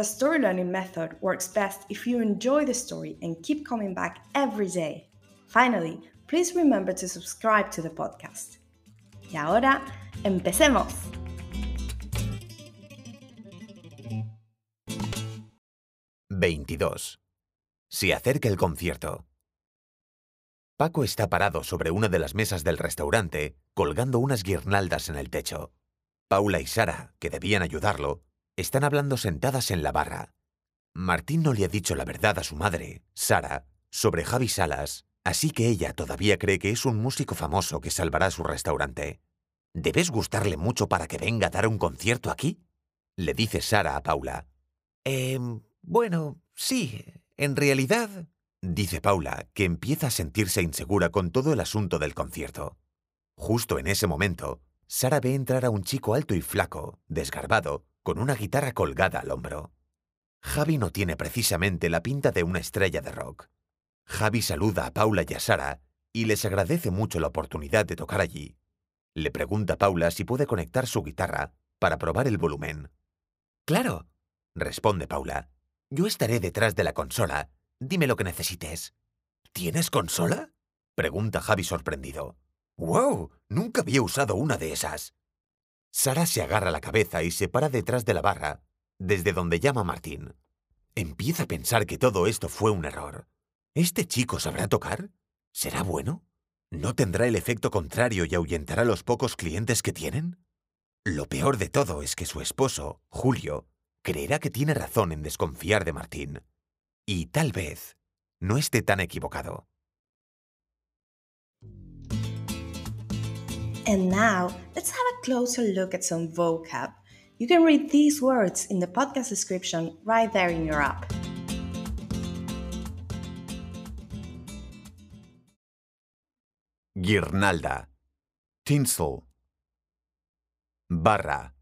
the story learning method works best if you enjoy the story and keep coming back every day. Finally, please remember to subscribe to the podcast. Y ahora, empecemos. «22. Se acerca el concierto. Paco está parado sobre una de las mesas del restaurante, colgando unas guirnaldas en el techo. Paula y Sara, que debían ayudarlo, están hablando sentadas en la barra. Martín no le ha dicho la verdad a su madre, Sara, sobre Javi Salas, así que ella todavía cree que es un músico famoso que salvará su restaurante. ¿Debes gustarle mucho para que venga a dar un concierto aquí? Le dice Sara a Paula. Eh, bueno, sí, en realidad, dice Paula, que empieza a sentirse insegura con todo el asunto del concierto. Justo en ese momento, Sara ve entrar a un chico alto y flaco, desgarbado, con una guitarra colgada al hombro. Javi no tiene precisamente la pinta de una estrella de rock. Javi saluda a Paula y a Sara y les agradece mucho la oportunidad de tocar allí. Le pregunta Paula si puede conectar su guitarra para probar el volumen. Claro, responde Paula. Yo estaré detrás de la consola. Dime lo que necesites. ¿Tienes consola? pregunta Javi sorprendido. ¡Wow! Nunca había usado una de esas. Sara se agarra la cabeza y se para detrás de la barra, desde donde llama Martín. Empieza a pensar que todo esto fue un error. ¿Este chico sabrá tocar? ¿Será bueno? ¿No tendrá el efecto contrario y ahuyentará los pocos clientes que tienen? Lo peor de todo es que su esposo, Julio, creerá que tiene razón en desconfiar de Martín. Y tal vez no esté tan equivocado. And now, let's have a closer look at some vocab. You can read these words in the podcast description right there in your app. Guirnalda. Tinsel. Barra.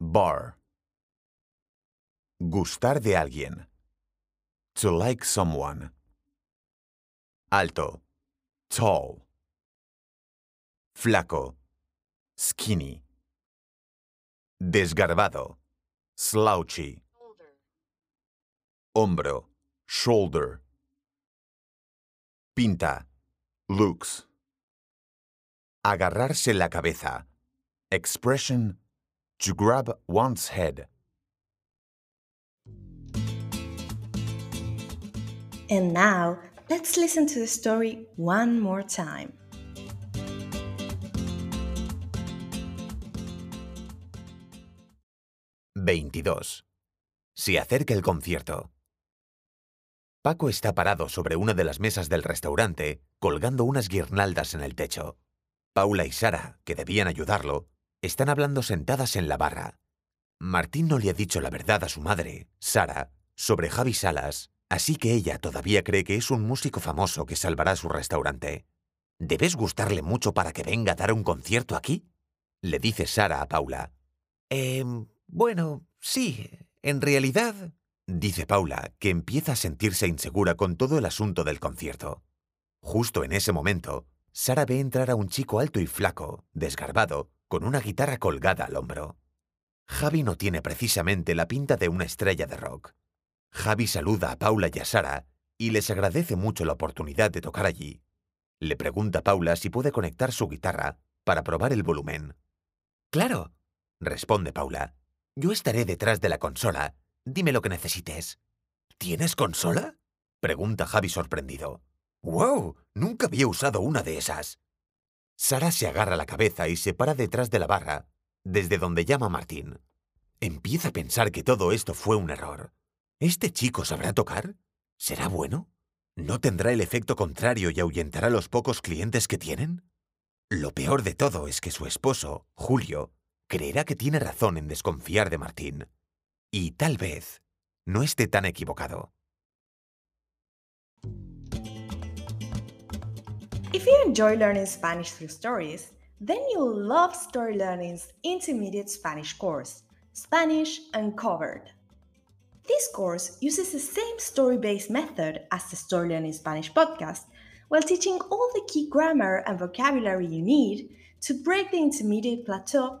Bar. Gustar de alguien. To like someone. Alto. Tall. Flaco. Skinny. Desgarbado. Slouchy. Hombro. Shoulder. Pinta. Looks. Agarrarse la cabeza. Expression. To grab one's head. And now, let's listen to the story one more time. «22. Se acerca el concierto. Paco está parado sobre una de las mesas del restaurante, colgando unas guirnaldas en el techo. Paula y Sara, que debían ayudarlo, están hablando sentadas en la barra. Martín no le ha dicho la verdad a su madre, Sara, sobre Javi Salas, así que ella todavía cree que es un músico famoso que salvará su restaurante. ¿Debes gustarle mucho para que venga a dar un concierto aquí? Le dice Sara a Paula. Eh, bueno, sí, en realidad, dice Paula, que empieza a sentirse insegura con todo el asunto del concierto. Justo en ese momento, Sara ve entrar a un chico alto y flaco, desgarbado, con una guitarra colgada al hombro. Javi no tiene precisamente la pinta de una estrella de rock. Javi saluda a Paula y a Sara y les agradece mucho la oportunidad de tocar allí. Le pregunta a Paula si puede conectar su guitarra para probar el volumen. Claro, responde Paula. Yo estaré detrás de la consola. Dime lo que necesites. ¿Tienes consola? pregunta Javi sorprendido. ¡Wow! Nunca había usado una de esas. Sara se agarra la cabeza y se para detrás de la barra, desde donde llama Martín. Empieza a pensar que todo esto fue un error. ¿Este chico sabrá tocar? ¿Será bueno? ¿No tendrá el efecto contrario y ahuyentará los pocos clientes que tienen? Lo peor de todo es que su esposo, Julio, creerá que tiene razón en desconfiar de Martín. Y tal vez no esté tan equivocado. If you enjoy learning Spanish through stories, then you'll love Story Learning's intermediate Spanish course, Spanish Uncovered. This course uses the same story based method as the Story Learning Spanish podcast, while teaching all the key grammar and vocabulary you need to break the intermediate plateau